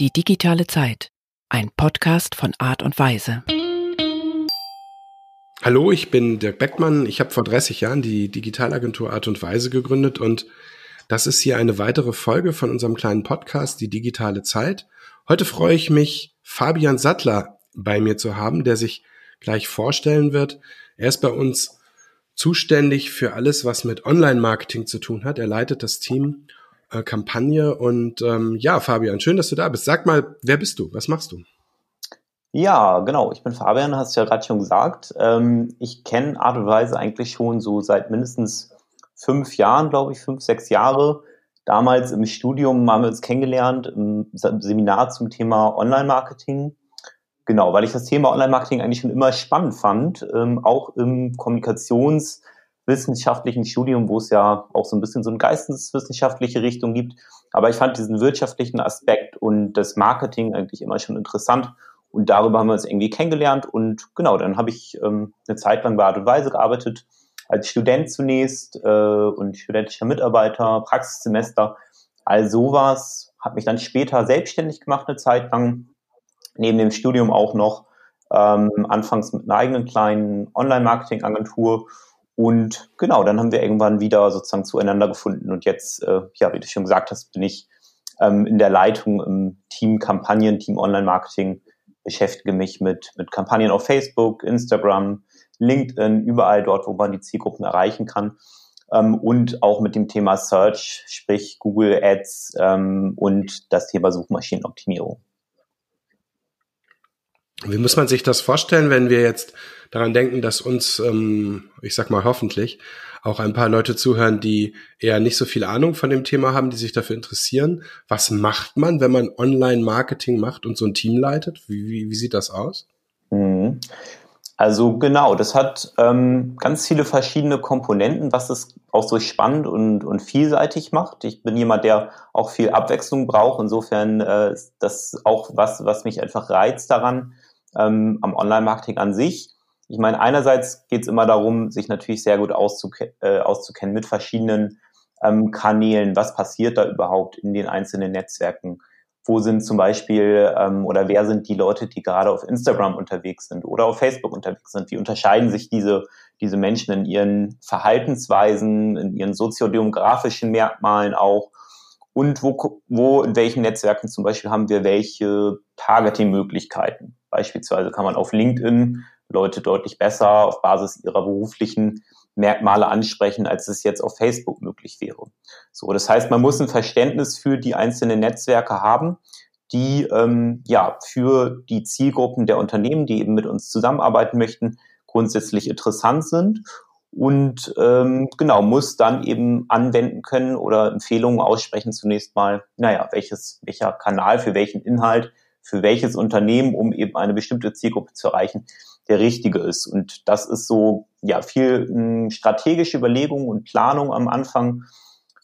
Die digitale Zeit. Ein Podcast von Art und Weise. Hallo, ich bin Dirk Beckmann. Ich habe vor 30 Jahren die Digitalagentur Art und Weise gegründet und das ist hier eine weitere Folge von unserem kleinen Podcast, die digitale Zeit. Heute freue ich mich, Fabian Sattler bei mir zu haben, der sich gleich vorstellen wird. Er ist bei uns zuständig für alles, was mit Online-Marketing zu tun hat. Er leitet das Team äh, Kampagne und ähm, ja, Fabian, schön, dass du da bist. Sag mal, wer bist du? Was machst du? Ja, genau. Ich bin Fabian, hast du ja gerade schon gesagt. Ähm, ich kenne Art und Weise eigentlich schon so seit mindestens fünf Jahren, glaube ich, fünf, sechs Jahre. Damals im Studium haben wir uns kennengelernt, im Seminar zum Thema Online-Marketing. Genau, weil ich das Thema Online-Marketing eigentlich schon immer spannend fand, ähm, auch im kommunikationswissenschaftlichen Studium, wo es ja auch so ein bisschen so eine geisteswissenschaftliche Richtung gibt. Aber ich fand diesen wirtschaftlichen Aspekt und das Marketing eigentlich immer schon interessant und darüber haben wir uns irgendwie kennengelernt. Und genau, dann habe ich ähm, eine Zeit lang bei Art und Weise gearbeitet, als Student zunächst äh, und studentischer Mitarbeiter, Praxissemester, all sowas. Habe mich dann später selbstständig gemacht eine Zeit lang, neben dem Studium auch noch, ähm, anfangs mit einer eigenen kleinen Online-Marketing-Agentur. Und genau, dann haben wir irgendwann wieder sozusagen zueinander gefunden. Und jetzt, äh, ja, wie du schon gesagt hast, bin ich ähm, in der Leitung im Team Kampagnen, Team Online-Marketing beschäftige mich mit, mit Kampagnen auf Facebook, Instagram, LinkedIn, überall dort, wo man die Zielgruppen erreichen kann. Ähm, und auch mit dem Thema Search, sprich Google Ads ähm, und das Thema Suchmaschinenoptimierung. Wie muss man sich das vorstellen, wenn wir jetzt daran denken, dass uns, ähm, ich sag mal hoffentlich, auch ein paar Leute zuhören, die eher nicht so viel Ahnung von dem Thema haben, die sich dafür interessieren. Was macht man, wenn man Online-Marketing macht und so ein Team leitet? Wie, wie, wie sieht das aus? Mhm. Also genau, das hat ähm, ganz viele verschiedene Komponenten, was es auch so spannend und, und vielseitig macht. Ich bin jemand, der auch viel Abwechslung braucht. Insofern äh, ist das auch was, was mich einfach reizt daran ähm, am Online-Marketing an sich. Ich meine, einerseits geht es immer darum, sich natürlich sehr gut auszuke äh, auszukennen mit verschiedenen ähm, Kanälen. Was passiert da überhaupt in den einzelnen Netzwerken? Wo sind zum Beispiel ähm, oder wer sind die Leute, die gerade auf Instagram unterwegs sind oder auf Facebook unterwegs sind? Wie unterscheiden sich diese, diese Menschen in ihren Verhaltensweisen, in ihren soziodemografischen Merkmalen auch? Und wo, wo, in welchen Netzwerken zum Beispiel haben wir welche Targeting-Möglichkeiten? Beispielsweise kann man auf LinkedIn Leute deutlich besser auf Basis ihrer beruflichen Merkmale ansprechen, als es jetzt auf Facebook möglich wäre. So, das heißt, man muss ein Verständnis für die einzelnen Netzwerke haben, die ähm, ja für die Zielgruppen der Unternehmen, die eben mit uns zusammenarbeiten möchten, grundsätzlich interessant sind und ähm, genau muss dann eben anwenden können oder Empfehlungen aussprechen zunächst mal, naja, welches welcher Kanal für welchen Inhalt für welches Unternehmen, um eben eine bestimmte Zielgruppe zu erreichen, der richtige ist. Und das ist so ja viel hm, strategische Überlegung und Planung am Anfang.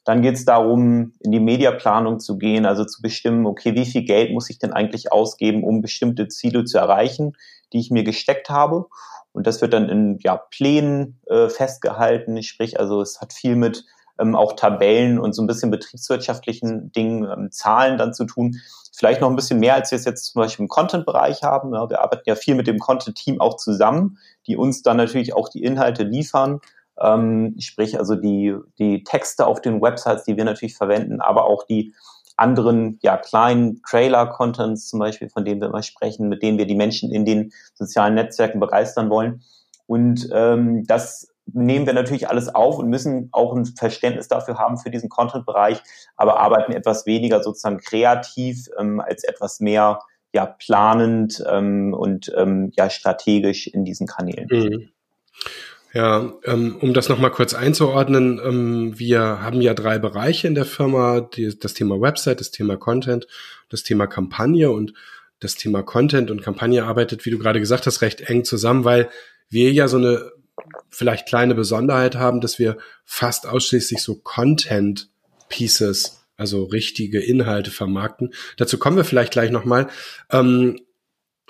Dann geht es darum, in die Mediaplanung zu gehen, also zu bestimmen, okay, wie viel Geld muss ich denn eigentlich ausgeben, um bestimmte Ziele zu erreichen, die ich mir gesteckt habe. Und das wird dann in ja, Plänen äh, festgehalten. Sprich, also es hat viel mit ähm, auch Tabellen und so ein bisschen betriebswirtschaftlichen Dingen, ähm, Zahlen dann zu tun. Vielleicht noch ein bisschen mehr, als wir es jetzt zum Beispiel im Content-Bereich haben. Ja, wir arbeiten ja viel mit dem Content-Team auch zusammen, die uns dann natürlich auch die Inhalte liefern. Ähm, sprich also die, die Texte auf den Websites, die wir natürlich verwenden, aber auch die anderen ja, kleinen Trailer-Contents zum Beispiel, von denen wir immer sprechen, mit denen wir die Menschen in den sozialen Netzwerken begeistern wollen. Und ähm, das nehmen wir natürlich alles auf und müssen auch ein Verständnis dafür haben für diesen Content-Bereich, aber arbeiten etwas weniger sozusagen kreativ ähm, als etwas mehr ja planend ähm, und ähm, ja strategisch in diesen Kanälen. Mhm. Ja, ähm, um das nochmal kurz einzuordnen, ähm, wir haben ja drei Bereiche in der Firma, die, das Thema Website, das Thema Content, das Thema Kampagne und das Thema Content und Kampagne arbeitet, wie du gerade gesagt hast, recht eng zusammen, weil wir ja so eine vielleicht kleine Besonderheit haben, dass wir fast ausschließlich so Content Pieces, also richtige Inhalte vermarkten. Dazu kommen wir vielleicht gleich nochmal. Ähm,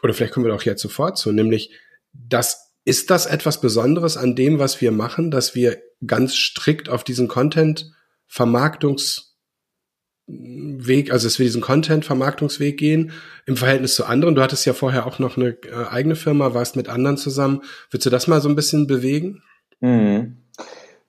oder vielleicht kommen wir auch jetzt sofort zu, nämlich, das ist das etwas Besonderes an dem, was wir machen, dass wir ganz strikt auf diesen Content Vermarktungsweg Weg, also dass wir diesen Content-Vermarktungsweg gehen im Verhältnis zu anderen. Du hattest ja vorher auch noch eine äh, eigene Firma, warst mit anderen zusammen. Würdest du das mal so ein bisschen bewegen? Mhm.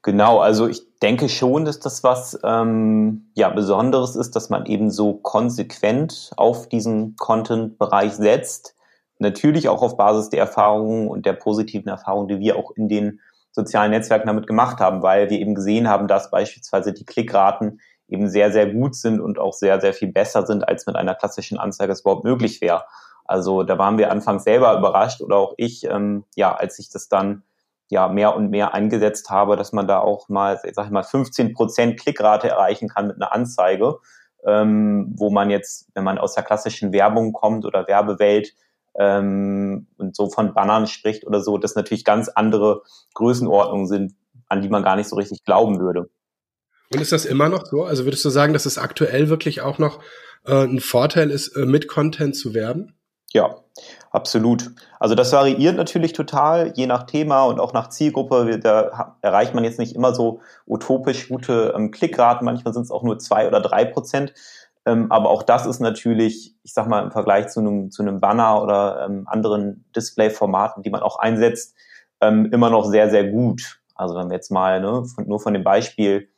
Genau, also ich denke schon, dass das was ähm, ja Besonderes ist, dass man eben so konsequent auf diesen Content-Bereich setzt. Natürlich auch auf Basis der Erfahrungen und der positiven Erfahrungen, die wir auch in den sozialen Netzwerken damit gemacht haben, weil wir eben gesehen haben, dass beispielsweise die Klickraten eben sehr, sehr gut sind und auch sehr, sehr viel besser sind, als mit einer klassischen Anzeige es überhaupt möglich wäre. Also da waren wir anfangs selber überrascht oder auch ich, ähm, ja, als ich das dann ja mehr und mehr eingesetzt habe, dass man da auch mal, sag ich mal, 15 Prozent Klickrate erreichen kann mit einer Anzeige, ähm, wo man jetzt, wenn man aus der klassischen Werbung kommt oder Werbewelt ähm, und so von Bannern spricht oder so, das natürlich ganz andere Größenordnungen sind, an die man gar nicht so richtig glauben würde. Und ist das immer noch so? Also würdest du sagen, dass es aktuell wirklich auch noch äh, ein Vorteil ist, äh, mit Content zu werben? Ja, absolut. Also das variiert natürlich total, je nach Thema und auch nach Zielgruppe. Da erreicht man jetzt nicht immer so utopisch gute ähm, Klickraten. Manchmal sind es auch nur zwei oder drei Prozent. Ähm, aber auch das ist natürlich, ich sag mal, im Vergleich zu einem, zu Banner oder ähm, anderen Display-Formaten, die man auch einsetzt, ähm, immer noch sehr, sehr gut. Also wenn wir jetzt mal ne, von, nur von dem Beispiel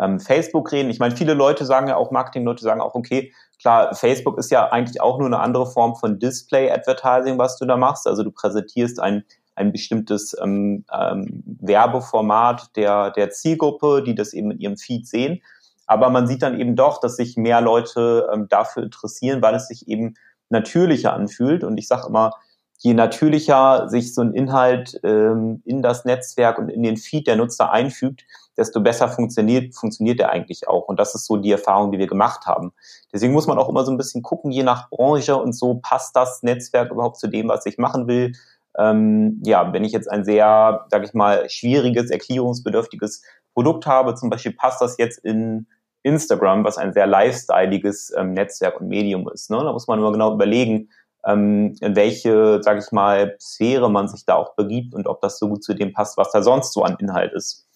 ähm, Facebook reden. Ich meine, viele Leute sagen ja auch, Marketing-Leute sagen auch, okay, klar, Facebook ist ja eigentlich auch nur eine andere Form von Display-Advertising, was du da machst. Also du präsentierst ein, ein bestimmtes ähm, ähm, Werbeformat der, der Zielgruppe, die das eben in ihrem Feed sehen. Aber man sieht dann eben doch, dass sich mehr Leute ähm, dafür interessieren, weil es sich eben natürlicher anfühlt. Und ich sage immer, je natürlicher sich so ein Inhalt ähm, in das Netzwerk und in den Feed der Nutzer einfügt, desto besser funktioniert, funktioniert er eigentlich auch. Und das ist so die Erfahrung, die wir gemacht haben. Deswegen muss man auch immer so ein bisschen gucken, je nach Branche und so, passt das Netzwerk überhaupt zu dem, was ich machen will? Ähm, ja, wenn ich jetzt ein sehr, sag ich mal, schwieriges, erklärungsbedürftiges Produkt habe, zum Beispiel passt das jetzt in Instagram, was ein sehr lifestyleiges ähm, Netzwerk und Medium ist. Ne? Da muss man nur genau überlegen, ähm, in welche, sage ich mal, Sphäre man sich da auch begibt und ob das so gut zu dem passt, was da sonst so an Inhalt ist.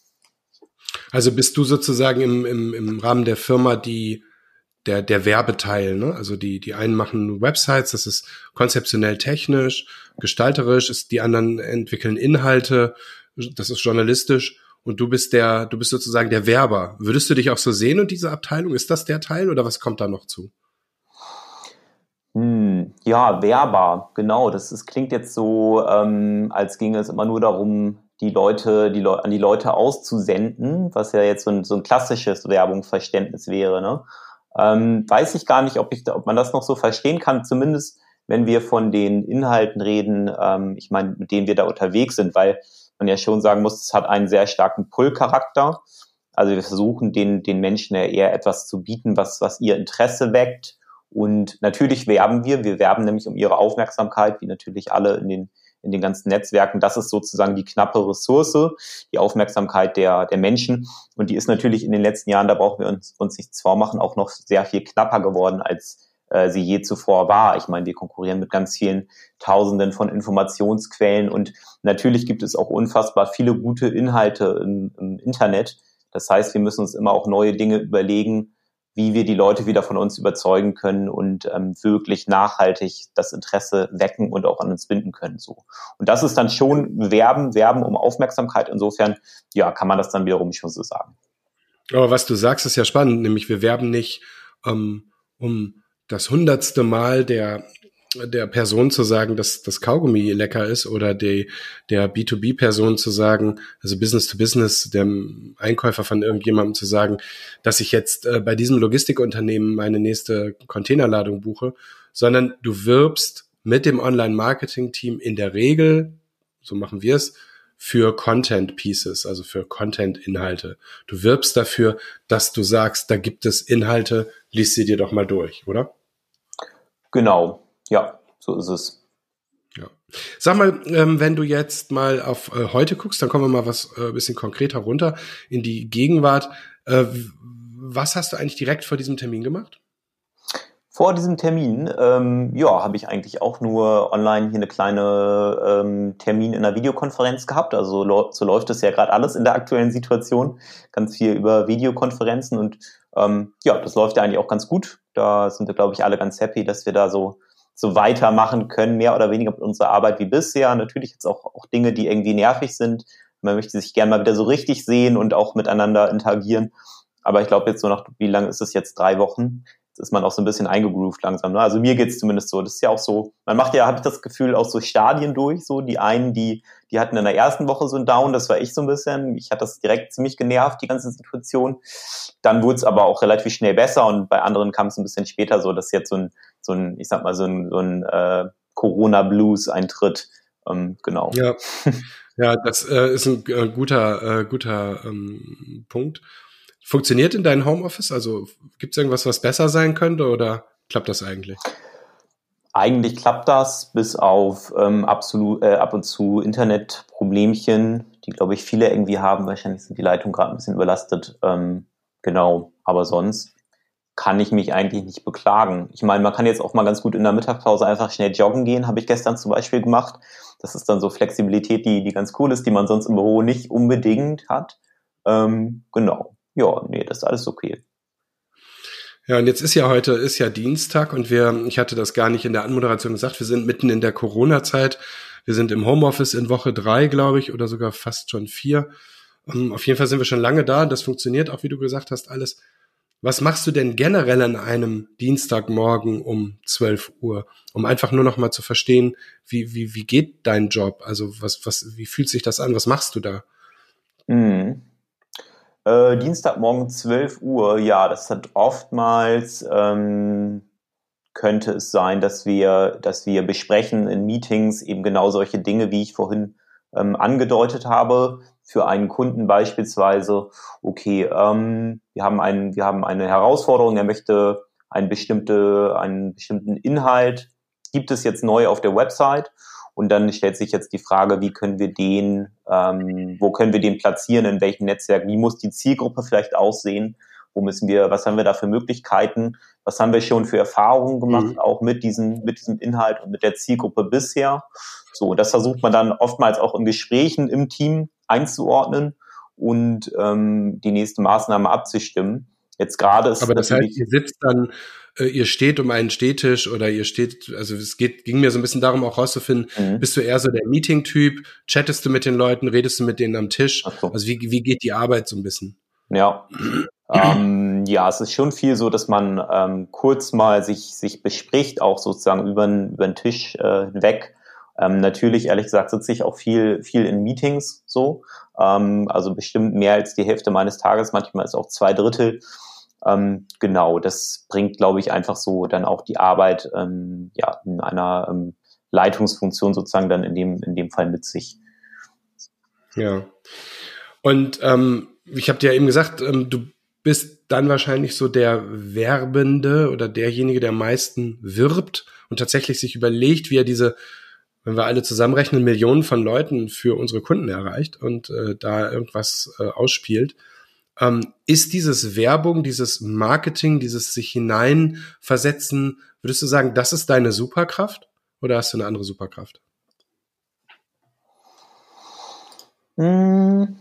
Also bist du sozusagen im, im, im Rahmen der Firma die der, der Werbeteil, ne? Also die, die einen machen Websites, das ist konzeptionell technisch, gestalterisch, ist, die anderen entwickeln Inhalte, das ist journalistisch und du bist der, du bist sozusagen der Werber. Würdest du dich auch so sehen und diese Abteilung? Ist das der Teil oder was kommt da noch zu? Hm, ja, Werber, genau. Das, das klingt jetzt so, ähm, als ginge es immer nur darum, die Leute, die Le an die Leute auszusenden, was ja jetzt so ein, so ein klassisches Werbungsverständnis wäre. Ne? Ähm, weiß ich gar nicht, ob, ich, ob man das noch so verstehen kann, zumindest wenn wir von den Inhalten reden, ähm, ich meine, mit denen wir da unterwegs sind, weil man ja schon sagen muss, es hat einen sehr starken Pull-Charakter. Also wir versuchen den, den Menschen ja eher etwas zu bieten, was, was ihr Interesse weckt. Und natürlich werben wir, wir werben nämlich um ihre Aufmerksamkeit, wie natürlich alle in den in den ganzen Netzwerken. Das ist sozusagen die knappe Ressource, die Aufmerksamkeit der, der Menschen. Und die ist natürlich in den letzten Jahren, da brauchen wir uns, uns nichts vormachen, auch noch sehr viel knapper geworden, als äh, sie je zuvor war. Ich meine, wir konkurrieren mit ganz vielen Tausenden von Informationsquellen und natürlich gibt es auch unfassbar viele gute Inhalte im, im Internet. Das heißt, wir müssen uns immer auch neue Dinge überlegen, wie wir die Leute wieder von uns überzeugen können und ähm, wirklich nachhaltig das Interesse wecken und auch an uns binden können. So. Und das ist dann schon Werben, Werben um Aufmerksamkeit. Insofern, ja, kann man das dann wiederum schon so sagen. Aber was du sagst, ist ja spannend, nämlich wir werben nicht ähm, um das hundertste Mal der der Person zu sagen, dass das Kaugummi lecker ist oder die, der B2B-Person zu sagen, also Business to Business, dem Einkäufer von irgendjemandem zu sagen, dass ich jetzt äh, bei diesem Logistikunternehmen meine nächste Containerladung buche, sondern du wirbst mit dem Online-Marketing-Team in der Regel, so machen wir es, für Content Pieces, also für Content-Inhalte. Du wirbst dafür, dass du sagst, da gibt es Inhalte, lies sie dir doch mal durch, oder? Genau, ja, so ist es. Ja. Sag mal, ähm, wenn du jetzt mal auf äh, heute guckst, dann kommen wir mal was äh, bisschen konkreter runter in die Gegenwart. Äh, was hast du eigentlich direkt vor diesem Termin gemacht? Vor diesem Termin, ähm, ja, habe ich eigentlich auch nur online hier eine kleine ähm, Termin in einer Videokonferenz gehabt. Also so läuft es ja gerade alles in der aktuellen Situation. Ganz viel über Videokonferenzen und ähm, ja, das läuft ja eigentlich auch ganz gut. Da sind wir, glaube ich, alle ganz happy, dass wir da so so weitermachen können, mehr oder weniger mit unserer Arbeit wie bisher. Natürlich jetzt auch, auch Dinge, die irgendwie nervig sind. Man möchte sich gerne mal wieder so richtig sehen und auch miteinander interagieren. Aber ich glaube jetzt so nach, wie lange ist es jetzt? Drei Wochen ist man auch so ein bisschen eingegroovt langsam. Ne? Also mir geht's zumindest so. Das ist ja auch so, man macht ja, habe ich das Gefühl, auch so Stadien durch. So die einen, die, die hatten in der ersten Woche so ein Down, das war ich so ein bisschen. Ich hatte das direkt ziemlich genervt, die ganze Situation. Dann wurde es aber auch relativ schnell besser und bei anderen kam es ein bisschen später so, dass jetzt so ein, so ein, ich sag mal, so ein, so ein äh, Corona-Blues eintritt. Ähm, genau. Ja, ja das äh, ist ein äh, guter, äh, guter ähm, Punkt. Funktioniert in deinem Homeoffice? Also gibt es irgendwas, was besser sein könnte oder klappt das eigentlich? Eigentlich klappt das, bis auf ähm, absolut äh, ab und zu Internetproblemchen, die glaube ich viele irgendwie haben. Wahrscheinlich sind die Leitungen gerade ein bisschen überlastet. Ähm, genau, aber sonst kann ich mich eigentlich nicht beklagen. Ich meine, man kann jetzt auch mal ganz gut in der Mittagspause einfach schnell joggen gehen, habe ich gestern zum Beispiel gemacht. Das ist dann so Flexibilität, die, die ganz cool ist, die man sonst im Büro nicht unbedingt hat. Ähm, genau ja, nee, das ist alles okay. Ja, und jetzt ist ja heute, ist ja Dienstag und wir, ich hatte das gar nicht in der Anmoderation gesagt, wir sind mitten in der Corona-Zeit. Wir sind im Homeoffice in Woche drei, glaube ich, oder sogar fast schon vier. Um, ähm, auf jeden Fall sind wir schon lange da. Das funktioniert auch, wie du gesagt hast, alles. Was machst du denn generell an einem Dienstagmorgen um 12 Uhr, um einfach nur noch mal zu verstehen, wie, wie, wie geht dein Job? Also was, was, wie fühlt sich das an? Was machst du da? Mhm. Äh, Dienstagmorgen 12 Uhr, ja, das hat oftmals, ähm, könnte es sein, dass wir, dass wir besprechen in Meetings eben genau solche Dinge, wie ich vorhin ähm, angedeutet habe. Für einen Kunden beispielsweise, okay, ähm, wir haben einen, wir haben eine Herausforderung, er möchte einen bestimmte, einen bestimmten Inhalt, gibt es jetzt neu auf der Website und dann stellt sich jetzt die Frage, wie können wir den, ähm, wo können wir den platzieren, in welchem Netzwerk, wie muss die Zielgruppe vielleicht aussehen, wo müssen wir, was haben wir da für Möglichkeiten, was haben wir schon für Erfahrungen gemacht, mhm. auch mit diesem, mit diesem Inhalt und mit der Zielgruppe bisher. So, das versucht man dann oftmals auch in Gesprächen im Team einzuordnen und ähm, die nächste Maßnahme abzustimmen. Jetzt gerade ist Aber das heißt, ihr sitzt dann, äh, ihr steht um einen Stehtisch oder ihr steht, also es geht, ging mir so ein bisschen darum, auch rauszufinden, mhm. bist du eher so der Meeting-Typ, chattest du mit den Leuten, redest du mit denen am Tisch? So. Also wie, wie geht die Arbeit so ein bisschen? Ja. ähm, ja, es ist schon viel so, dass man ähm, kurz mal sich, sich bespricht, auch sozusagen über den, über den Tisch äh, weg. Ähm, natürlich, ehrlich gesagt, sitze ich auch viel, viel in Meetings so. Ähm, also bestimmt mehr als die Hälfte meines Tages, manchmal ist auch zwei Drittel. Ähm, genau, das bringt, glaube ich, einfach so dann auch die Arbeit ähm, ja, in einer ähm, Leitungsfunktion sozusagen dann in dem, in dem Fall mit sich. Ja. Und ähm, ich habe dir ja eben gesagt, ähm, du bist dann wahrscheinlich so der Werbende oder derjenige, der am meisten wirbt und tatsächlich sich überlegt, wie er diese, wenn wir alle zusammenrechnen, Millionen von Leuten für unsere Kunden erreicht und äh, da irgendwas äh, ausspielt. Ähm, ist dieses Werbung, dieses Marketing, dieses sich hineinversetzen, würdest du sagen, das ist deine Superkraft oder hast du eine andere Superkraft? Hm.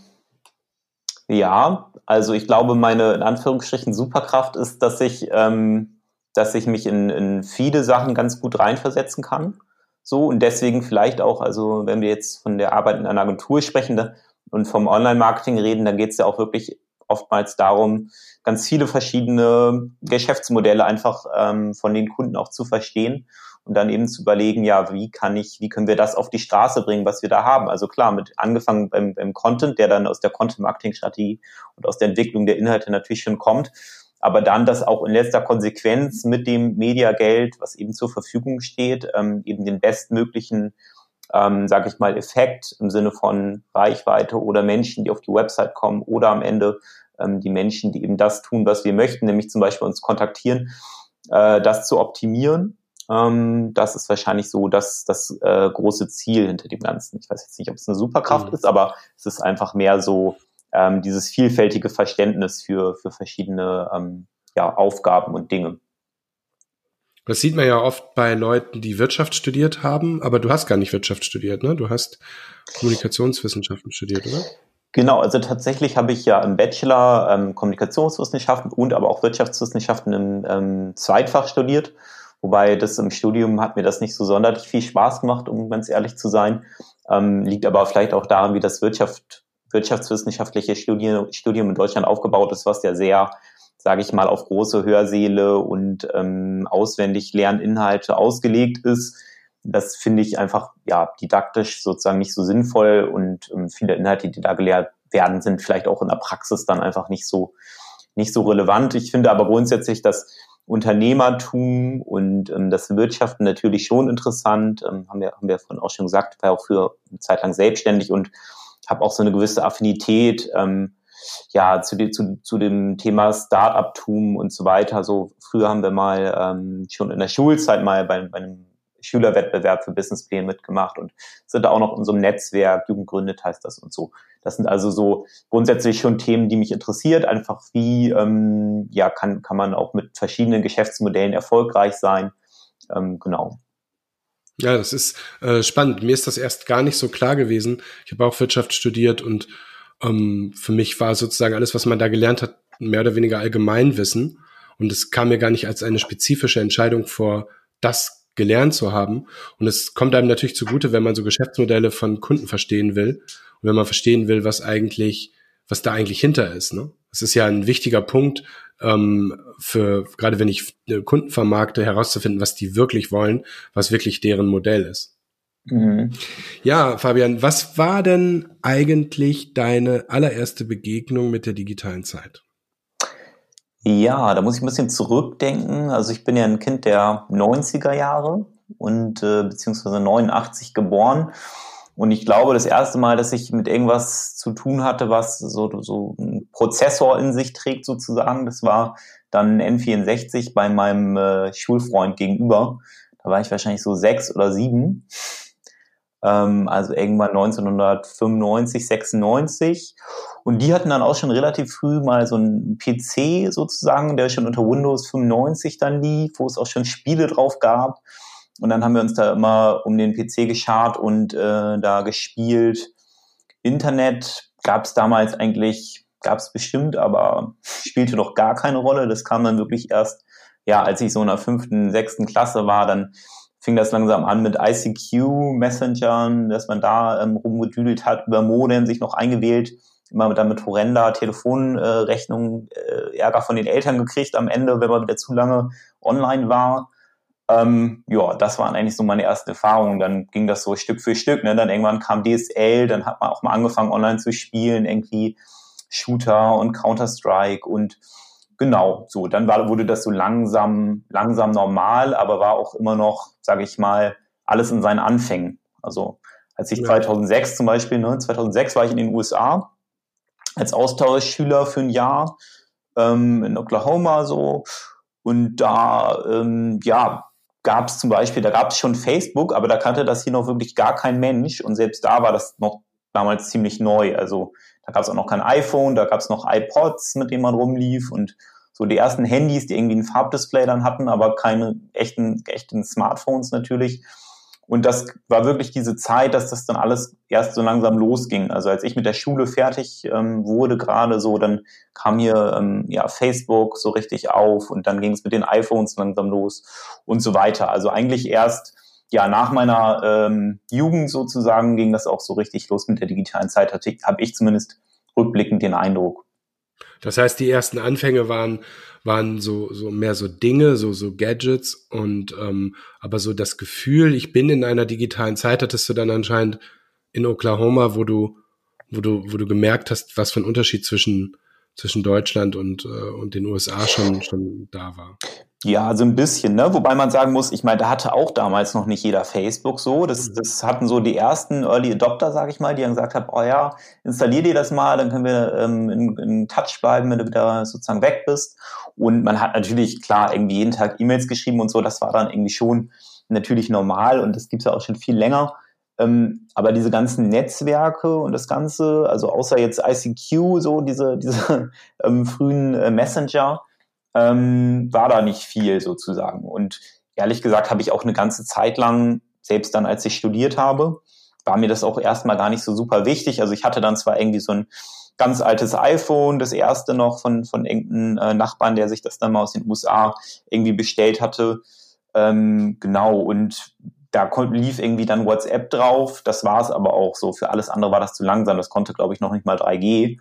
Ja, also ich glaube, meine in Anführungsstrichen Superkraft ist, dass ich, ähm, dass ich mich in, in viele Sachen ganz gut reinversetzen kann. So und deswegen vielleicht auch, also wenn wir jetzt von der Arbeit in einer Agentur sprechen und vom Online-Marketing reden, dann geht es ja auch wirklich oftmals darum, ganz viele verschiedene Geschäftsmodelle einfach ähm, von den Kunden auch zu verstehen und dann eben zu überlegen, ja, wie kann ich, wie können wir das auf die Straße bringen, was wir da haben? Also klar, mit angefangen beim, beim Content, der dann aus der Content-Marketing-Strategie und aus der Entwicklung der Inhalte natürlich schon kommt, aber dann das auch in letzter Konsequenz mit dem Mediageld, was eben zur Verfügung steht, ähm, eben den bestmöglichen ähm, sage ich mal, Effekt im Sinne von Reichweite oder Menschen, die auf die Website kommen oder am Ende ähm, die Menschen, die eben das tun, was wir möchten, nämlich zum Beispiel uns kontaktieren, äh, das zu optimieren. Ähm, das ist wahrscheinlich so das, das äh, große Ziel hinter dem Ganzen. Ich weiß jetzt nicht, ob es eine Superkraft mhm. ist, aber es ist einfach mehr so ähm, dieses vielfältige Verständnis für, für verschiedene ähm, ja, Aufgaben und Dinge. Das sieht man ja oft bei Leuten, die Wirtschaft studiert haben, aber du hast gar nicht Wirtschaft studiert, ne? Du hast Kommunikationswissenschaften studiert, oder? Genau, also tatsächlich habe ich ja im Bachelor ähm, Kommunikationswissenschaften und aber auch Wirtschaftswissenschaften im ähm, Zweitfach studiert. Wobei das im Studium hat mir das nicht so sonderlich viel Spaß gemacht, um ganz ehrlich zu sein. Ähm, liegt aber vielleicht auch daran, wie das Wirtschaft, wirtschaftswissenschaftliche Studium, Studium in Deutschland aufgebaut ist, was ja sehr sage ich mal, auf große Hörsäle und ähm, auswendig Lerninhalte ausgelegt ist. Das finde ich einfach ja didaktisch sozusagen nicht so sinnvoll und ähm, viele Inhalte, die da gelehrt werden, sind vielleicht auch in der Praxis dann einfach nicht so nicht so relevant. Ich finde aber grundsätzlich das Unternehmertum und ähm, das Wirtschaften natürlich schon interessant. Ähm, haben wir haben wir vorhin auch schon gesagt, war auch für eine Zeit lang selbstständig und habe auch so eine gewisse Affinität ähm, ja, zu, dem zu, zu dem Thema Start-up-Tum und so weiter. So früher haben wir mal ähm, schon in der Schulzeit mal bei, bei einem Schülerwettbewerb für Businesspläne mitgemacht und sind da auch noch in so einem Netzwerk, Jugend gründet heißt das und so. Das sind also so grundsätzlich schon Themen, die mich interessiert. Einfach wie, ähm, ja, kann, kann man auch mit verschiedenen Geschäftsmodellen erfolgreich sein. Ähm, genau. Ja, das ist äh, spannend. Mir ist das erst gar nicht so klar gewesen. Ich habe auch Wirtschaft studiert und ähm, für mich war sozusagen alles, was man da gelernt hat, mehr oder weniger Allgemeinwissen. Und es kam mir gar nicht als eine spezifische Entscheidung vor, das gelernt zu haben. Und es kommt einem natürlich zugute, wenn man so Geschäftsmodelle von Kunden verstehen will und wenn man verstehen will, was eigentlich, was da eigentlich hinter ist. Ne? Es ist ja ein wichtiger Punkt ähm, für, gerade wenn ich Kunden vermarkte, herauszufinden, was die wirklich wollen, was wirklich deren Modell ist. Mhm. Ja, Fabian, was war denn eigentlich deine allererste Begegnung mit der digitalen Zeit? Ja, da muss ich ein bisschen zurückdenken. Also ich bin ja ein Kind der 90er Jahre und äh, beziehungsweise 89 geboren. Und ich glaube, das erste Mal, dass ich mit irgendwas zu tun hatte, was so, so ein Prozessor in sich trägt sozusagen, das war dann N64 bei meinem äh, Schulfreund gegenüber. Da war ich wahrscheinlich so sechs oder sieben ähm, also irgendwann 1995, 96. Und die hatten dann auch schon relativ früh mal so einen PC sozusagen, der schon unter Windows 95 dann lief, wo es auch schon Spiele drauf gab. Und dann haben wir uns da immer um den PC geschart und äh, da gespielt. Internet gab es damals eigentlich, gab es bestimmt, aber spielte doch gar keine Rolle. Das kam dann wirklich erst, ja, als ich so in der fünften, sechsten Klasse war, dann fing das langsam an mit ICQ-Messengern, dass man da ähm, rumgedüdelt hat, über Modem sich noch eingewählt, immer dann mit horrender Telefonrechnung äh, Ärger von den Eltern gekriegt am Ende, wenn man wieder zu lange online war. Ähm, ja, das waren eigentlich so meine ersten Erfahrungen. Dann ging das so Stück für Stück. Ne? Dann irgendwann kam DSL, dann hat man auch mal angefangen, online zu spielen, irgendwie Shooter und Counter-Strike und genau, so, dann war, wurde das so langsam, langsam normal, aber war auch immer noch, sage ich mal, alles in seinen Anfängen. Also als ich ja. 2006 zum Beispiel, ne, 2006 war ich in den USA als Austauschschüler für ein Jahr ähm, in Oklahoma so und da ähm, ja gab es zum Beispiel, da gab es schon Facebook, aber da kannte das hier noch wirklich gar kein Mensch und selbst da war das noch damals ziemlich neu. Also da gab es auch noch kein iPhone, da gab es noch iPods, mit denen man rumlief und so die ersten Handys, die irgendwie ein Farbdisplay dann hatten, aber keine echten, echten Smartphones natürlich. Und das war wirklich diese Zeit, dass das dann alles erst so langsam losging. Also als ich mit der Schule fertig ähm, wurde gerade so, dann kam hier ähm, ja Facebook so richtig auf und dann ging es mit den iPhones langsam los und so weiter. Also eigentlich erst ja nach meiner ähm, Jugend sozusagen ging das auch so richtig los mit der digitalen Zeit. Habe ich zumindest rückblickend den Eindruck. Das heißt, die ersten Anfänge waren, waren so, so mehr so Dinge, so, so Gadgets und ähm, aber so das Gefühl, ich bin in einer digitalen Zeit, hattest du dann anscheinend in Oklahoma, wo du, wo du, wo du gemerkt hast, was für ein Unterschied zwischen, zwischen Deutschland und, äh, und den USA schon, schon da war. Ja, so ein bisschen, ne? Wobei man sagen muss, ich meine, da hatte auch damals noch nicht jeder Facebook so. Das, mhm. das hatten so die ersten Early Adopter, sag ich mal, die dann gesagt haben, oh ja, installier dir das mal, dann können wir ähm, in, in Touch bleiben, wenn du wieder sozusagen weg bist. Und man hat natürlich, klar, irgendwie jeden Tag E-Mails geschrieben und so, das war dann irgendwie schon natürlich normal und das gibt's ja auch schon viel länger. Ähm, aber diese ganzen Netzwerke und das Ganze, also außer jetzt ICQ, so diese, diese ähm, frühen äh, Messenger, ähm, war da nicht viel sozusagen. Und ehrlich gesagt habe ich auch eine ganze Zeit lang, selbst dann als ich studiert habe, war mir das auch erstmal gar nicht so super wichtig. Also ich hatte dann zwar irgendwie so ein ganz altes iPhone, das erste noch von, von irgendeinem äh, Nachbarn, der sich das dann mal aus den USA irgendwie bestellt hatte. Ähm, genau, und da lief irgendwie dann WhatsApp drauf. Das war es aber auch so. Für alles andere war das zu langsam. Das konnte, glaube ich, noch nicht mal 3G.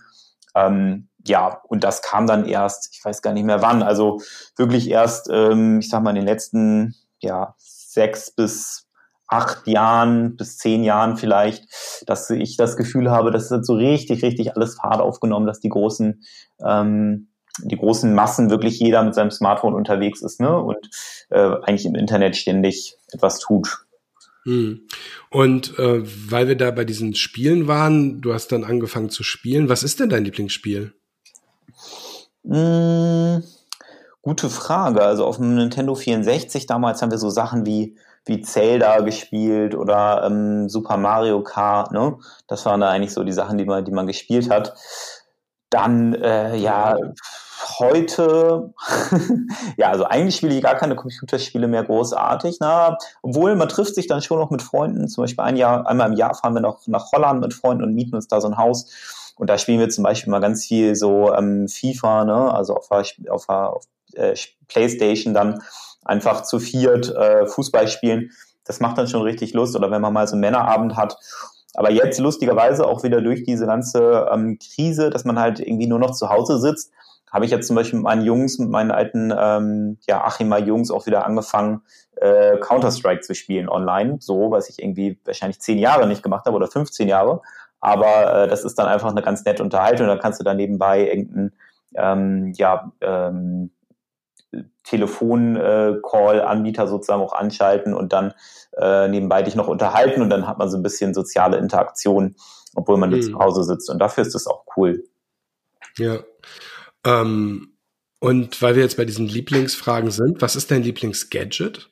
Ähm, ja, und das kam dann erst, ich weiß gar nicht mehr wann, also wirklich erst, ähm, ich sag mal, in den letzten ja, sechs bis acht Jahren bis zehn Jahren vielleicht, dass ich das Gefühl habe, dass es so richtig, richtig alles Fahrt aufgenommen, dass die großen, ähm, die großen Massen wirklich jeder mit seinem Smartphone unterwegs ist ne? und äh, eigentlich im Internet ständig etwas tut. Hm. Und äh, weil wir da bei diesen Spielen waren, du hast dann angefangen zu spielen. Was ist denn dein Lieblingsspiel? Mmh, gute Frage. Also auf dem Nintendo 64 damals haben wir so Sachen wie wie Zelda gespielt oder ähm, Super Mario Kart. Ne? Das waren da eigentlich so die Sachen, die man die man gespielt hat. Dann äh, ja heute, ja, also eigentlich spiele ich gar keine Computerspiele mehr großartig, na, obwohl man trifft sich dann schon noch mit Freunden, zum Beispiel ein Jahr, einmal im Jahr fahren wir noch nach Holland mit Freunden und mieten uns da so ein Haus. Und da spielen wir zum Beispiel mal ganz viel so ähm, FIFA, ne, also auf, auf, auf äh, Playstation dann einfach zu viert äh, Fußball spielen. Das macht dann schon richtig Lust. Oder wenn man mal so einen Männerabend hat. Aber jetzt lustigerweise auch wieder durch diese ganze ähm, Krise, dass man halt irgendwie nur noch zu Hause sitzt, habe ich jetzt zum Beispiel mit meinen Jungs, mit meinen alten ähm, ja, Achimer Jungs auch wieder angefangen, äh, Counter-Strike zu spielen online. So, was ich irgendwie wahrscheinlich zehn Jahre nicht gemacht habe oder 15 Jahre. Aber äh, das ist dann einfach eine ganz nette Unterhaltung. Da kannst du dann nebenbei irgendeinen ähm, ja, ähm, Telefon-Call-Anbieter sozusagen auch anschalten und dann äh, nebenbei dich noch unterhalten und dann hat man so ein bisschen soziale Interaktion, obwohl man mhm. zu Hause sitzt. Und dafür ist das auch cool. Ja. Ähm, und weil wir jetzt bei diesen Lieblingsfragen sind, was ist dein Lieblingsgadget?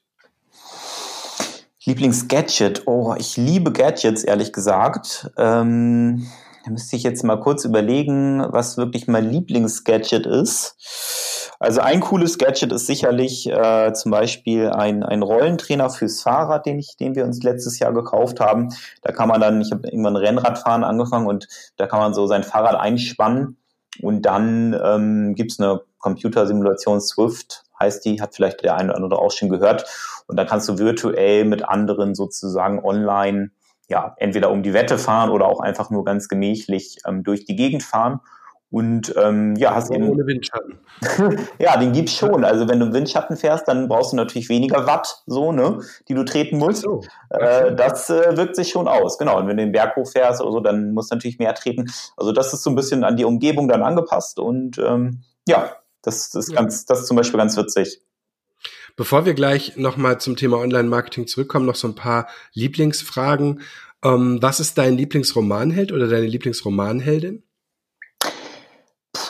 Lieblingsgadget? Oh, ich liebe Gadgets, ehrlich gesagt. Ähm, da müsste ich jetzt mal kurz überlegen, was wirklich mein Lieblingsgadget ist. Also ein cooles Gadget ist sicherlich äh, zum Beispiel ein, ein Rollentrainer fürs Fahrrad, den ich, den wir uns letztes Jahr gekauft haben. Da kann man dann, ich habe irgendwann Rennradfahren angefangen und da kann man so sein Fahrrad einspannen und dann ähm, gibt eine Computersimulation Swift, heißt die, hat vielleicht der eine oder andere auch schon gehört. Und dann kannst du virtuell mit anderen sozusagen online ja, entweder um die Wette fahren oder auch einfach nur ganz gemächlich ähm, durch die Gegend fahren. Und ähm, ja, hast eben. Ohne Windschatten. ja, den gibt's schon. Also wenn du Windschatten fährst, dann brauchst du natürlich weniger Watt, so, ne, die du treten musst. So. Äh, das äh, wirkt sich schon aus, genau. Und wenn du den Berg hochfährst oder so, dann musst du natürlich mehr treten. Also das ist so ein bisschen an die Umgebung dann angepasst und ähm, ja, das, ist ja. ganz, das ist zum Beispiel ganz witzig. Bevor wir gleich nochmal zum Thema Online-Marketing zurückkommen, noch so ein paar Lieblingsfragen. Ähm, was ist dein Lieblingsromanheld oder deine Lieblingsromanheldin?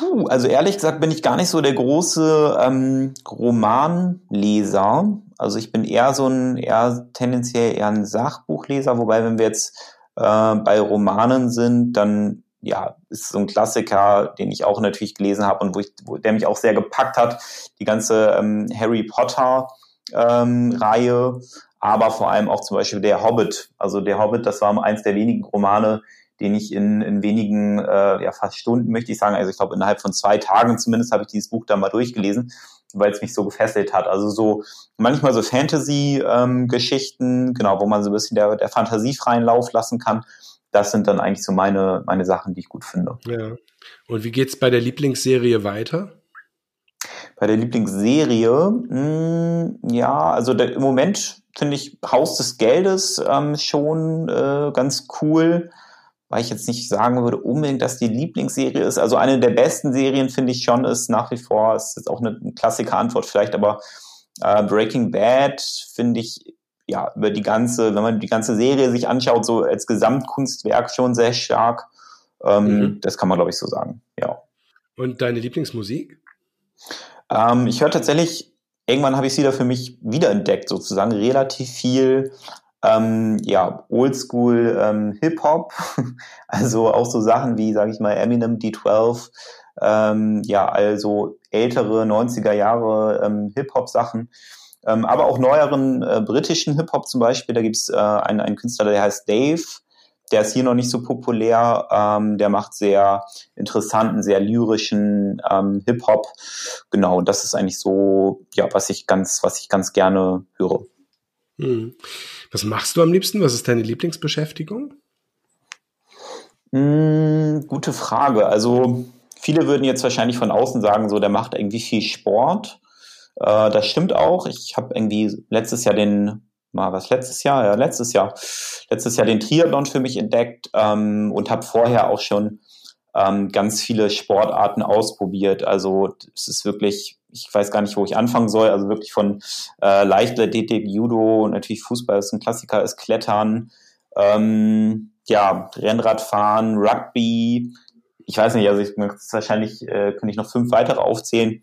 Puh, also ehrlich gesagt bin ich gar nicht so der große ähm, Romanleser. Also ich bin eher so ein, eher tendenziell eher ein Sachbuchleser, wobei wenn wir jetzt äh, bei Romanen sind, dann ja, ist so ein Klassiker, den ich auch natürlich gelesen habe und wo ich, wo, der mich auch sehr gepackt hat, die ganze ähm, Harry Potter ähm, Reihe, aber vor allem auch zum Beispiel der Hobbit. Also der Hobbit, das war eins der wenigen Romane, den ich in, in wenigen, äh, ja fast Stunden möchte ich sagen, also ich glaube innerhalb von zwei Tagen zumindest habe ich dieses Buch da mal durchgelesen, weil es mich so gefesselt hat. Also so manchmal so Fantasy-Geschichten, ähm, genau, wo man so ein bisschen der, der Fantasie freien Lauf lassen kann. Das sind dann eigentlich so meine, meine Sachen, die ich gut finde. Ja. Und wie geht's bei der Lieblingsserie weiter? Bei der Lieblingsserie, mh, hm, ja, also der, im Moment finde ich Haus des Geldes ähm, schon äh, ganz cool weil ich jetzt nicht sagen würde unbedingt, dass die Lieblingsserie ist. Also eine der besten Serien finde ich schon ist nach wie vor, ist jetzt auch eine, eine Klassiker-Antwort vielleicht, aber äh, Breaking Bad finde ich ja über die ganze, wenn man die ganze Serie sich anschaut, so als Gesamtkunstwerk schon sehr stark. Ähm, mhm. Das kann man, glaube ich, so sagen, ja. Und deine Lieblingsmusik? Ähm, ich höre tatsächlich, irgendwann habe ich sie da für mich wiederentdeckt, sozusagen, relativ viel ähm, ja, Oldschool ähm, Hip-Hop, also auch so Sachen wie, sage ich mal, Eminem D12, ähm, ja, also ältere 90er Jahre ähm, Hip-Hop-Sachen. ähm, aber auch neueren äh, britischen Hip-Hop zum Beispiel. Da gibt's äh, einen, einen Künstler, der heißt Dave. Der ist hier noch nicht so populär. Ähm, der macht sehr interessanten, sehr lyrischen ähm, Hip-Hop. Genau, das ist eigentlich so, ja, was ich ganz, was ich ganz gerne höre. Hm. Was machst du am liebsten? Was ist deine Lieblingsbeschäftigung? Hm, gute Frage. Also viele würden jetzt wahrscheinlich von außen sagen, so der macht irgendwie viel Sport. Äh, das stimmt auch. Ich habe irgendwie letztes Jahr den, mal was letztes Jahr, ja letztes Jahr, letztes Jahr den Triathlon für mich entdeckt ähm, und habe vorher auch schon ähm, ganz viele Sportarten ausprobiert. Also es ist wirklich, ich weiß gar nicht, wo ich anfangen soll. Also wirklich von äh, Leichtathletik, Judo, natürlich Fußball ist ein Klassiker, ist Klettern. Ähm, ja, Rennradfahren, Rugby, ich weiß nicht, also ich, wahrscheinlich äh, könnte ich noch fünf weitere aufzählen.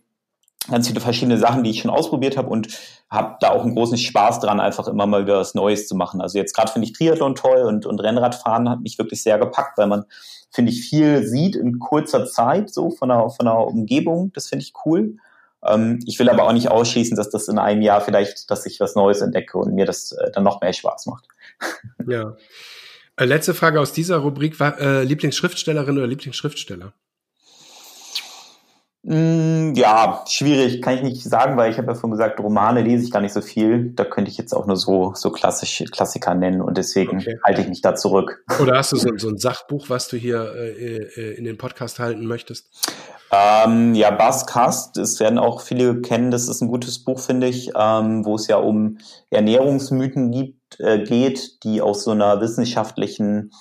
Ganz viele verschiedene Sachen, die ich schon ausprobiert habe und habe da auch einen großen Spaß dran, einfach immer mal wieder was Neues zu machen. Also jetzt gerade finde ich Triathlon toll und, und Rennradfahren hat mich wirklich sehr gepackt, weil man, finde ich, viel sieht in kurzer Zeit, so von der, von der Umgebung. Das finde ich cool. Ähm, ich will aber auch nicht ausschließen, dass das in einem Jahr vielleicht, dass ich was Neues entdecke und mir das äh, dann noch mehr Spaß macht. Ja. Äh, letzte Frage aus dieser Rubrik war äh, Lieblingsschriftstellerin oder Lieblingsschriftsteller? Mm, ja, schwierig, kann ich nicht sagen, weil ich habe ja schon gesagt, Romane lese ich gar nicht so viel. Da könnte ich jetzt auch nur so, so klassische Klassiker nennen und deswegen okay. halte ich mich da zurück. Oder hast du so, so ein Sachbuch, was du hier äh, äh in den Podcast halten möchtest? Ähm, ja, Buzzcast, das werden auch viele kennen, das ist ein gutes Buch, finde ich, ähm, wo es ja um Ernährungsmythen gibt, äh, geht, die aus so einer wissenschaftlichen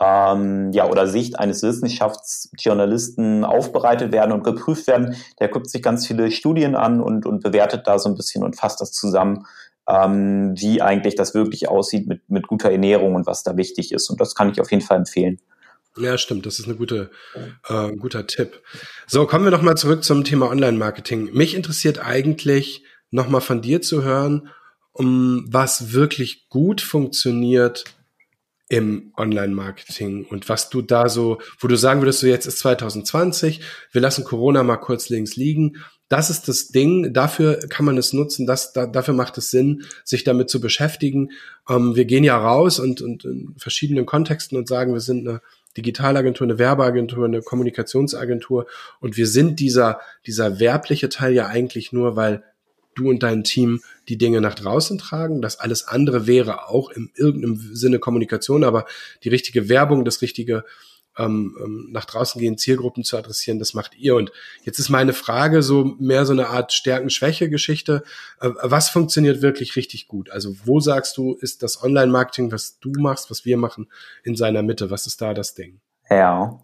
ähm, ja, oder Sicht eines Wissenschaftsjournalisten aufbereitet werden und geprüft werden. Der guckt sich ganz viele Studien an und, und bewertet da so ein bisschen und fasst das zusammen, ähm, wie eigentlich das wirklich aussieht mit, mit guter Ernährung und was da wichtig ist. Und das kann ich auf jeden Fall empfehlen. Ja, stimmt. Das ist eine gute, äh, guter Tipp. So, kommen wir noch mal zurück zum Thema Online-Marketing. Mich interessiert eigentlich noch mal von dir zu hören, um was wirklich gut funktioniert im Online-Marketing und was du da so, wo du sagen würdest, so jetzt ist 2020, wir lassen Corona mal kurz links liegen. Das ist das Ding, dafür kann man es nutzen, das, da, dafür macht es Sinn, sich damit zu beschäftigen. Ähm, wir gehen ja raus und, und in verschiedenen Kontexten und sagen, wir sind eine Digitalagentur, eine Werbeagentur, eine Kommunikationsagentur. Und wir sind dieser, dieser werbliche Teil ja eigentlich nur, weil du und dein Team die Dinge nach draußen tragen. Das alles andere wäre auch in irgendeinem Sinne Kommunikation, aber die richtige Werbung, das richtige ähm, ähm, nach draußen gehen, Zielgruppen zu adressieren, das macht ihr. Und jetzt ist meine Frage so mehr so eine Art Stärken-Schwäche-Geschichte. Äh, was funktioniert wirklich richtig gut? Also wo sagst du, ist das Online-Marketing, was du machst, was wir machen, in seiner Mitte? Was ist da das Ding? Ja.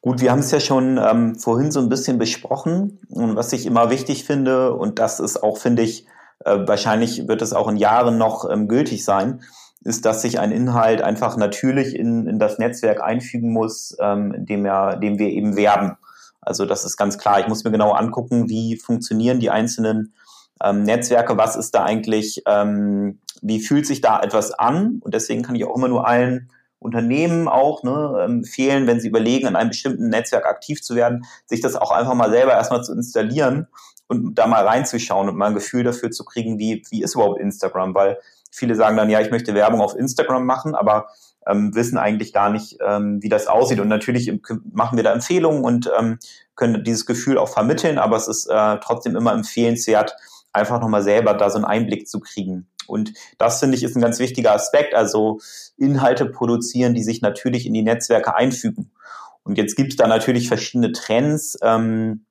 Gut, wir haben es ja schon ähm, vorhin so ein bisschen besprochen und was ich immer wichtig finde und das ist auch, finde ich, äh, wahrscheinlich wird es auch in Jahren noch ähm, gültig sein, ist, dass sich ein Inhalt einfach natürlich in, in das Netzwerk einfügen muss, ähm, dem, er, dem wir eben werben. Also das ist ganz klar. Ich muss mir genau angucken, wie funktionieren die einzelnen ähm, Netzwerke, was ist da eigentlich, ähm, wie fühlt sich da etwas an? Und deswegen kann ich auch immer nur allen Unternehmen auch ne, empfehlen, wenn sie überlegen, in einem bestimmten Netzwerk aktiv zu werden, sich das auch einfach mal selber erstmal zu installieren und da mal reinzuschauen und mal ein Gefühl dafür zu kriegen, wie, wie ist überhaupt Instagram, weil Viele sagen dann, ja, ich möchte Werbung auf Instagram machen, aber ähm, wissen eigentlich gar nicht, ähm, wie das aussieht. Und natürlich machen wir da Empfehlungen und ähm, können dieses Gefühl auch vermitteln, aber es ist äh, trotzdem immer empfehlenswert, einfach nochmal selber da so einen Einblick zu kriegen. Und das finde ich ist ein ganz wichtiger Aspekt, also Inhalte produzieren, die sich natürlich in die Netzwerke einfügen. Und jetzt gibt es da natürlich verschiedene Trends, ähm,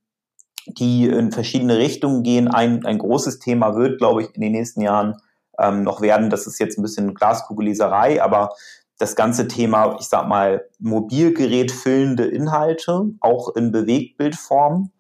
die in verschiedene Richtungen gehen. Ein, ein großes Thema wird, glaube ich, in den nächsten Jahren ähm, noch werden. Das ist jetzt ein bisschen Glaskugelleserei, aber das ganze Thema, ich sag mal, Mobilgerät füllende Inhalte, auch in Bewegtbildform.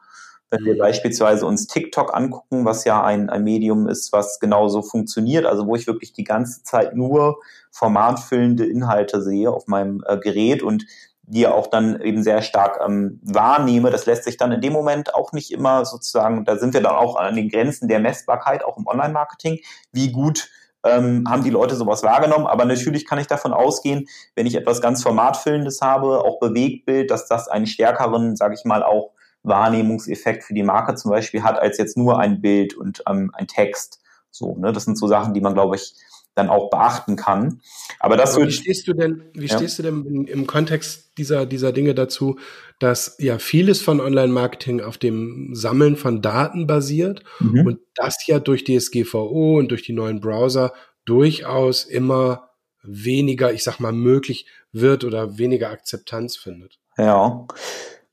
Wenn wir mhm. beispielsweise uns TikTok angucken, was ja ein, ein Medium ist, was genauso funktioniert, also wo ich wirklich die ganze Zeit nur formatfüllende Inhalte sehe auf meinem äh, Gerät und die auch dann eben sehr stark ähm, wahrnehme. Das lässt sich dann in dem Moment auch nicht immer sozusagen, da sind wir dann auch an den Grenzen der Messbarkeit, auch im Online-Marketing. Wie gut ähm, haben die Leute sowas wahrgenommen? Aber natürlich kann ich davon ausgehen, wenn ich etwas ganz Formatfüllendes habe, auch Bewegtbild, dass das einen stärkeren, sage ich mal, auch Wahrnehmungseffekt für die Marke zum Beispiel hat, als jetzt nur ein Bild und ähm, ein Text. So, ne? Das sind so Sachen, die man, glaube ich, dann auch beachten kann. Aber das Aber wie stehst du denn, wie ja. stehst du denn im, im, Kontext dieser, dieser Dinge dazu, dass ja vieles von Online-Marketing auf dem Sammeln von Daten basiert mhm. und das ja durch DSGVO und durch die neuen Browser durchaus immer weniger, ich sag mal, möglich wird oder weniger Akzeptanz findet? Ja,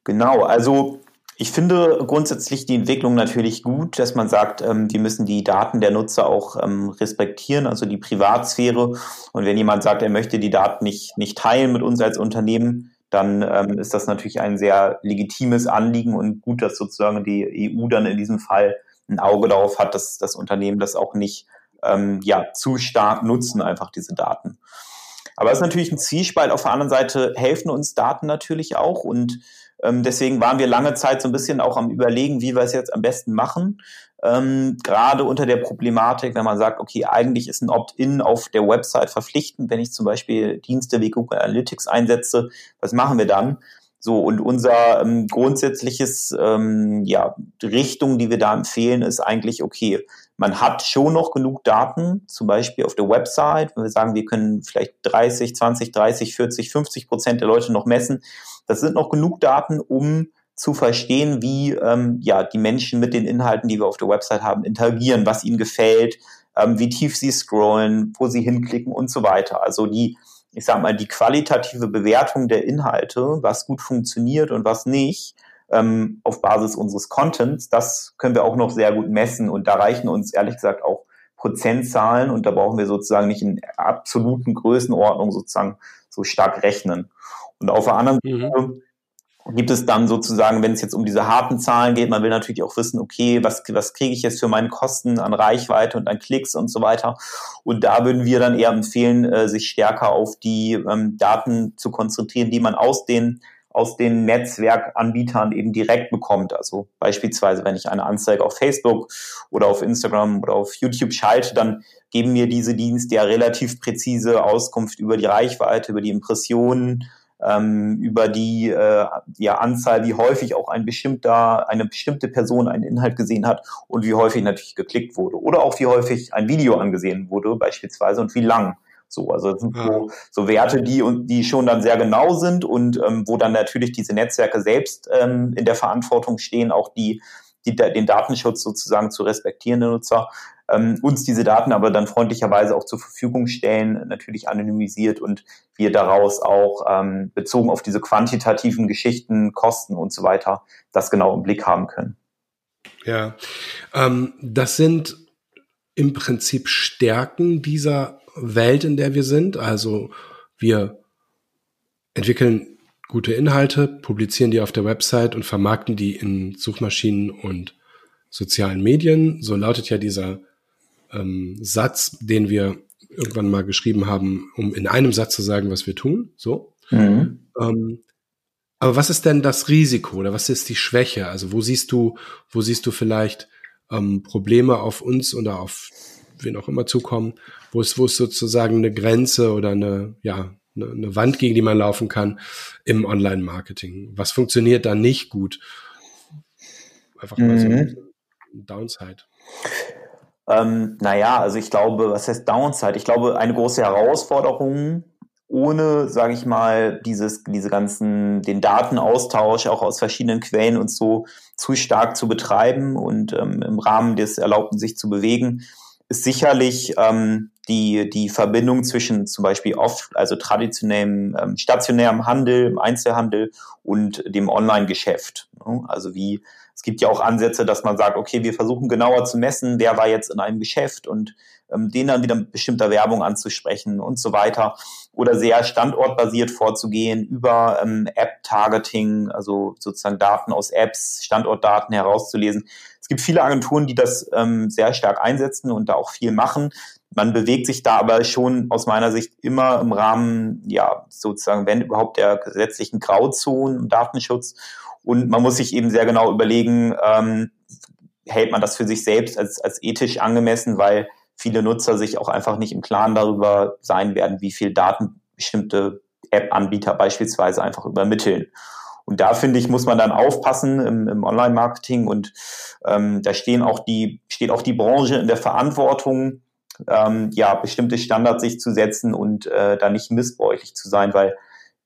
genau. Also ich finde grundsätzlich die Entwicklung natürlich gut, dass man sagt, ähm, die müssen die Daten der Nutzer auch ähm, respektieren, also die Privatsphäre. Und wenn jemand sagt, er möchte die Daten nicht, nicht teilen mit uns als Unternehmen, dann ähm, ist das natürlich ein sehr legitimes Anliegen und gut, dass sozusagen die EU dann in diesem Fall ein Auge darauf hat, dass das Unternehmen das auch nicht ähm, ja, zu stark nutzen, einfach diese Daten. Aber es ist natürlich ein Zwiespalt. Auf der anderen Seite helfen uns Daten natürlich auch und ähm, deswegen waren wir lange Zeit so ein bisschen auch am Überlegen, wie wir es jetzt am besten machen. Ähm, gerade unter der Problematik, wenn man sagt, okay, eigentlich ist ein Opt-in auf der Website verpflichtend, wenn ich zum Beispiel Dienste wie Google Analytics einsetze, was machen wir dann? So, und unser ähm, grundsätzliches, ähm, ja, Richtung, die wir da empfehlen, ist eigentlich, okay, man hat schon noch genug Daten, zum Beispiel auf der Website, wenn wir sagen, wir können vielleicht 30, 20, 30, 40, 50 Prozent der Leute noch messen. Das sind noch genug Daten, um zu verstehen, wie ähm, ja, die Menschen mit den Inhalten, die wir auf der Website haben, interagieren, was ihnen gefällt, ähm, wie tief sie scrollen, wo sie hinklicken und so weiter. Also die, ich sag mal, die qualitative Bewertung der Inhalte, was gut funktioniert und was nicht, ähm, auf Basis unseres Contents, das können wir auch noch sehr gut messen und da reichen uns ehrlich gesagt auch Prozentzahlen und da brauchen wir sozusagen nicht in absoluten Größenordnung sozusagen so stark rechnen. Und auf der anderen mhm. Seite gibt es dann sozusagen, wenn es jetzt um diese harten Zahlen geht, man will natürlich auch wissen, okay, was, was kriege ich jetzt für meine Kosten an Reichweite und an Klicks und so weiter. Und da würden wir dann eher empfehlen, äh, sich stärker auf die ähm, Daten zu konzentrieren, die man aus den aus den Netzwerkanbietern eben direkt bekommt. Also beispielsweise, wenn ich eine Anzeige auf Facebook oder auf Instagram oder auf YouTube schalte, dann geben mir diese Dienste ja relativ präzise Auskunft über die Reichweite, über die Impressionen, ähm, über die äh, ja, Anzahl, wie häufig auch ein bestimmter, eine bestimmte Person einen Inhalt gesehen hat und wie häufig natürlich geklickt wurde. Oder auch wie häufig ein Video angesehen wurde, beispielsweise, und wie lang. So, also das sind so, so Werte, die die schon dann sehr genau sind und ähm, wo dann natürlich diese Netzwerke selbst ähm, in der Verantwortung stehen, auch die, die den Datenschutz sozusagen zu respektierende Nutzer ähm, uns diese Daten aber dann freundlicherweise auch zur Verfügung stellen, natürlich anonymisiert und wir daraus auch ähm, bezogen auf diese quantitativen Geschichten, Kosten und so weiter, das genau im Blick haben können. Ja, ähm, das sind im Prinzip Stärken dieser Welt, in der wir sind. Also wir entwickeln gute Inhalte, publizieren die auf der Website und vermarkten die in Suchmaschinen und sozialen Medien. So lautet ja dieser ähm, Satz, den wir irgendwann mal geschrieben haben, um in einem Satz zu sagen, was wir tun. So. Mhm. Ähm, aber was ist denn das Risiko oder was ist die Schwäche? Also wo siehst du, wo siehst du vielleicht ähm, Probleme auf uns oder auf wen auch immer zukommen, wo es, wo es sozusagen eine Grenze oder eine, ja, eine, eine Wand, gegen die man laufen kann im Online-Marketing? Was funktioniert da nicht gut? Einfach mal so ein mhm. Downside. Ähm, naja, also ich glaube, was heißt Downside? Ich glaube, eine große Herausforderung, ohne, sage ich mal, dieses, diese ganzen, den Datenaustausch auch aus verschiedenen Quellen und so zu stark zu betreiben und ähm, im Rahmen des Erlaubten sich zu bewegen, ist sicherlich ähm, die, die Verbindung zwischen zum Beispiel oft, also traditionellem ähm, stationärem Handel, Einzelhandel und dem Online-Geschäft. Ne? Also wie es gibt ja auch Ansätze, dass man sagt, okay, wir versuchen genauer zu messen, wer war jetzt in einem Geschäft und ähm, den dann wieder mit bestimmter Werbung anzusprechen und so weiter. Oder sehr standortbasiert vorzugehen über ähm, App-Targeting, also sozusagen Daten aus Apps, Standortdaten herauszulesen. Es gibt viele Agenturen, die das ähm, sehr stark einsetzen und da auch viel machen. Man bewegt sich da aber schon aus meiner Sicht immer im Rahmen, ja, sozusagen, wenn überhaupt der gesetzlichen Grauzonen im Datenschutz und man muss sich eben sehr genau überlegen, ähm, hält man das für sich selbst als, als ethisch angemessen, weil viele Nutzer sich auch einfach nicht im Klaren darüber sein werden, wie viel Daten bestimmte App-Anbieter beispielsweise einfach übermitteln. Und da finde ich, muss man dann aufpassen im, im Online-Marketing und ähm, da stehen auch die, steht auch die Branche in der Verantwortung, ähm, ja, bestimmte Standards sich zu setzen und äh, da nicht missbräuchlich zu sein, weil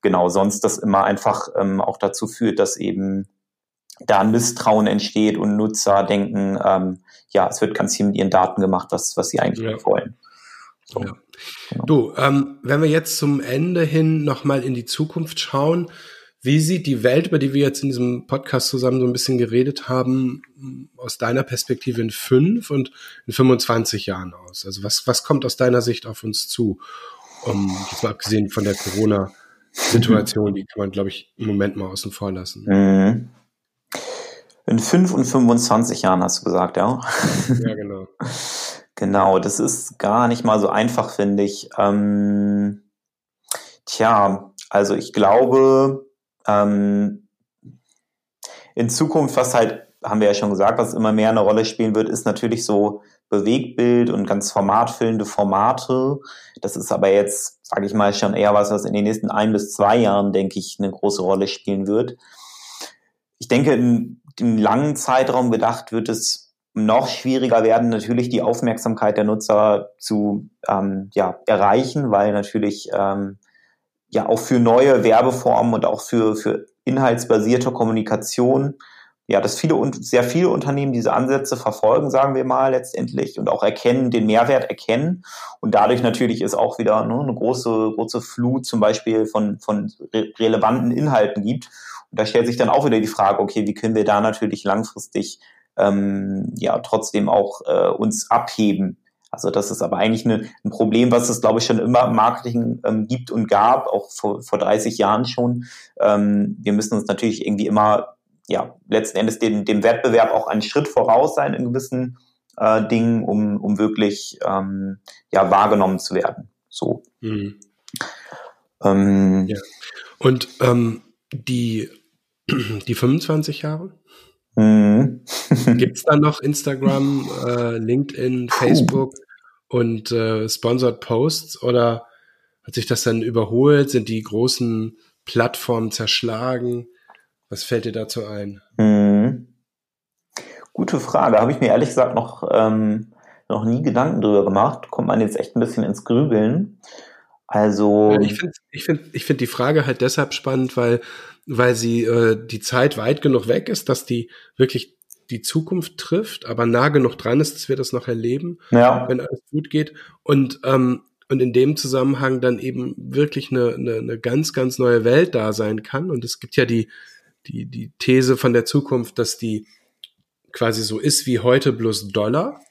genau sonst das immer einfach ähm, auch dazu führt, dass eben da ein Misstrauen entsteht und Nutzer denken, ähm, ja, es wird ganz viel mit ihren Daten gemacht, was, was sie eigentlich ja. wollen. So. Ja. Genau. Du, ähm, wenn wir jetzt zum Ende hin nochmal in die Zukunft schauen, wie sieht die Welt, über die wir jetzt in diesem Podcast zusammen so ein bisschen geredet haben, aus deiner Perspektive in fünf und in 25 Jahren aus? Also was, was kommt aus deiner Sicht auf uns zu? Um, jetzt mal abgesehen von der Corona-Situation, die kann man, glaube ich, im Moment mal außen vor lassen. Mhm. In fünf und 25 Jahren hast du gesagt, ja? Ja, genau. genau, das ist gar nicht mal so einfach, finde ich. Ähm, tja, also ich glaube, ähm, in Zukunft, was halt, haben wir ja schon gesagt, was immer mehr eine Rolle spielen wird, ist natürlich so Bewegtbild und ganz formatfüllende Formate. Das ist aber jetzt, sage ich mal, schon eher was, was in den nächsten ein bis zwei Jahren, denke ich, eine große Rolle spielen wird. Ich denke, im, im langen Zeitraum gedacht wird es noch schwieriger werden, natürlich die Aufmerksamkeit der Nutzer zu ähm, ja, erreichen, weil natürlich ähm, ja auch für neue Werbeformen und auch für, für inhaltsbasierte Kommunikation, ja, dass viele und sehr viele Unternehmen diese Ansätze verfolgen, sagen wir mal letztendlich und auch erkennen, den Mehrwert erkennen. Und dadurch natürlich ist auch wieder ne, eine große große Flut zum Beispiel von von re relevanten Inhalten gibt. Und da stellt sich dann auch wieder die Frage, okay, wie können wir da natürlich langfristig ähm, ja trotzdem auch äh, uns abheben? Also das ist aber eigentlich eine, ein Problem, was es, glaube ich, schon immer im Marketing ähm, gibt und gab, auch vor, vor 30 Jahren schon. Ähm, wir müssen uns natürlich irgendwie immer, ja, letzten Endes dem, dem Wettbewerb auch einen Schritt voraus sein in gewissen äh, Dingen, um, um wirklich ähm, ja, wahrgenommen zu werden. So. Mhm. Ähm, ja. Und ähm, die, die 25 Jahre? Mhm. Gibt es da noch Instagram, äh, LinkedIn, Facebook und äh, Sponsored Posts oder hat sich das dann überholt? Sind die großen Plattformen zerschlagen? Was fällt dir dazu ein? Mhm. Gute Frage. Habe ich mir ehrlich gesagt noch, ähm, noch nie Gedanken drüber gemacht. Kommt man jetzt echt ein bisschen ins Grübeln. Also. Ich finde ich find, ich find die Frage halt deshalb spannend, weil weil sie äh, die Zeit weit genug weg ist, dass die wirklich die Zukunft trifft, aber nah genug dran ist, dass wir das noch erleben, ja. wenn alles gut geht. Und ähm, und in dem Zusammenhang dann eben wirklich eine, eine, eine ganz, ganz neue Welt da sein kann. Und es gibt ja die, die, die These von der Zukunft, dass die quasi so ist wie heute bloß Dollar.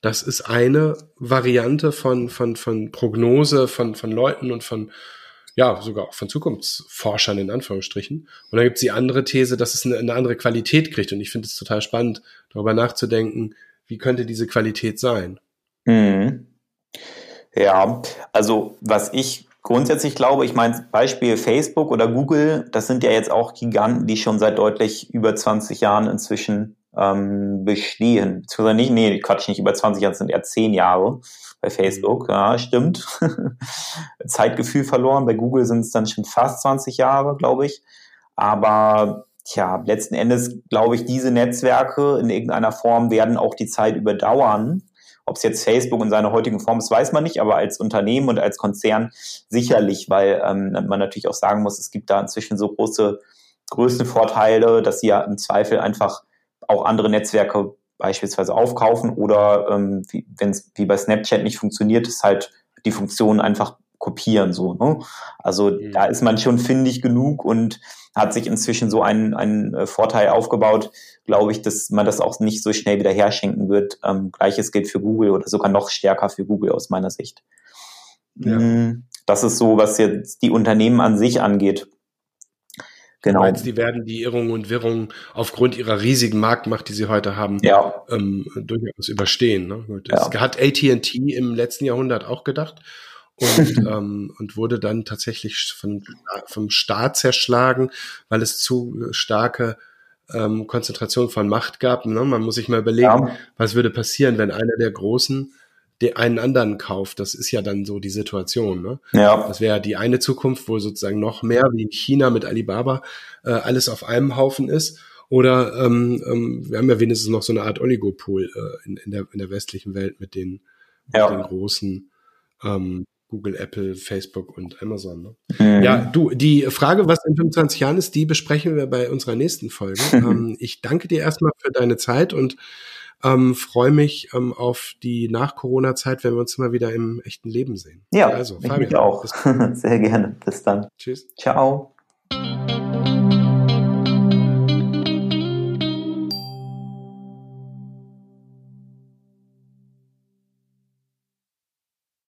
Das ist eine Variante von, von, von Prognose von, von Leuten und von, ja, sogar auch von Zukunftsforschern in Anführungsstrichen. Und dann gibt es die andere These, dass es eine, eine andere Qualität kriegt. Und ich finde es total spannend, darüber nachzudenken, wie könnte diese Qualität sein. Mhm. Ja, also was ich grundsätzlich glaube, ich meine, Beispiel Facebook oder Google, das sind ja jetzt auch Giganten, die schon seit deutlich über 20 Jahren inzwischen ähm, bestehen. Beziehungsweise nicht, nee, Quatsch, nicht über 20 Jahre, das sind eher 10 Jahre bei Facebook. Mhm. Ja, stimmt. Zeitgefühl verloren. Bei Google sind es dann schon fast 20 Jahre, glaube ich. Aber tja, letzten Endes glaube ich, diese Netzwerke in irgendeiner Form werden auch die Zeit überdauern. Ob es jetzt Facebook in seiner heutigen Form ist, weiß man nicht, aber als Unternehmen und als Konzern sicherlich, weil ähm, man natürlich auch sagen muss, es gibt da inzwischen so große Größenvorteile, dass sie ja im Zweifel einfach auch andere Netzwerke beispielsweise aufkaufen oder ähm, wenn es wie bei Snapchat nicht funktioniert, ist halt die Funktion einfach kopieren so. Ne? Also mhm. da ist man schon findig genug und hat sich inzwischen so einen, einen äh, Vorteil aufgebaut, glaube ich, dass man das auch nicht so schnell wieder herschenken wird. Ähm, Gleiches gilt für Google oder sogar noch stärker für Google aus meiner Sicht. Ja. Mm, das ist so, was jetzt die Unternehmen an sich angeht. Genau. Du meinst, die werden die Irrungen und Wirrungen aufgrund ihrer riesigen Marktmacht, die sie heute haben, ja. ähm, durchaus überstehen. Ne? Das ja. hat AT&T im letzten Jahrhundert auch gedacht und, ähm, und wurde dann tatsächlich von, vom Staat zerschlagen, weil es zu starke ähm, Konzentration von Macht gab. Ne? Man muss sich mal überlegen, ja. was würde passieren, wenn einer der Großen den einen anderen kauft. Das ist ja dann so die Situation. Ne? Ja. Das wäre die eine Zukunft, wo sozusagen noch mehr wie in China mit Alibaba äh, alles auf einem Haufen ist. Oder ähm, ähm, wir haben ja wenigstens noch so eine Art Oligopol äh, in, in, der, in der westlichen Welt mit den, Ja. mit den großen ähm, Google, Apple, Facebook und Amazon. Ne? Mhm. Ja, du, die Frage, was in 25 Jahren ist, die besprechen wir bei unserer nächsten Folge. ähm, ich danke dir erstmal für deine Zeit und ähm, freue mich ähm, auf die Nach-Corona-Zeit, wenn wir uns mal wieder im echten Leben sehen. Ja, also, ich Fabian, mich auch. Sehr gerne. Bis dann. tschüss. Ciao.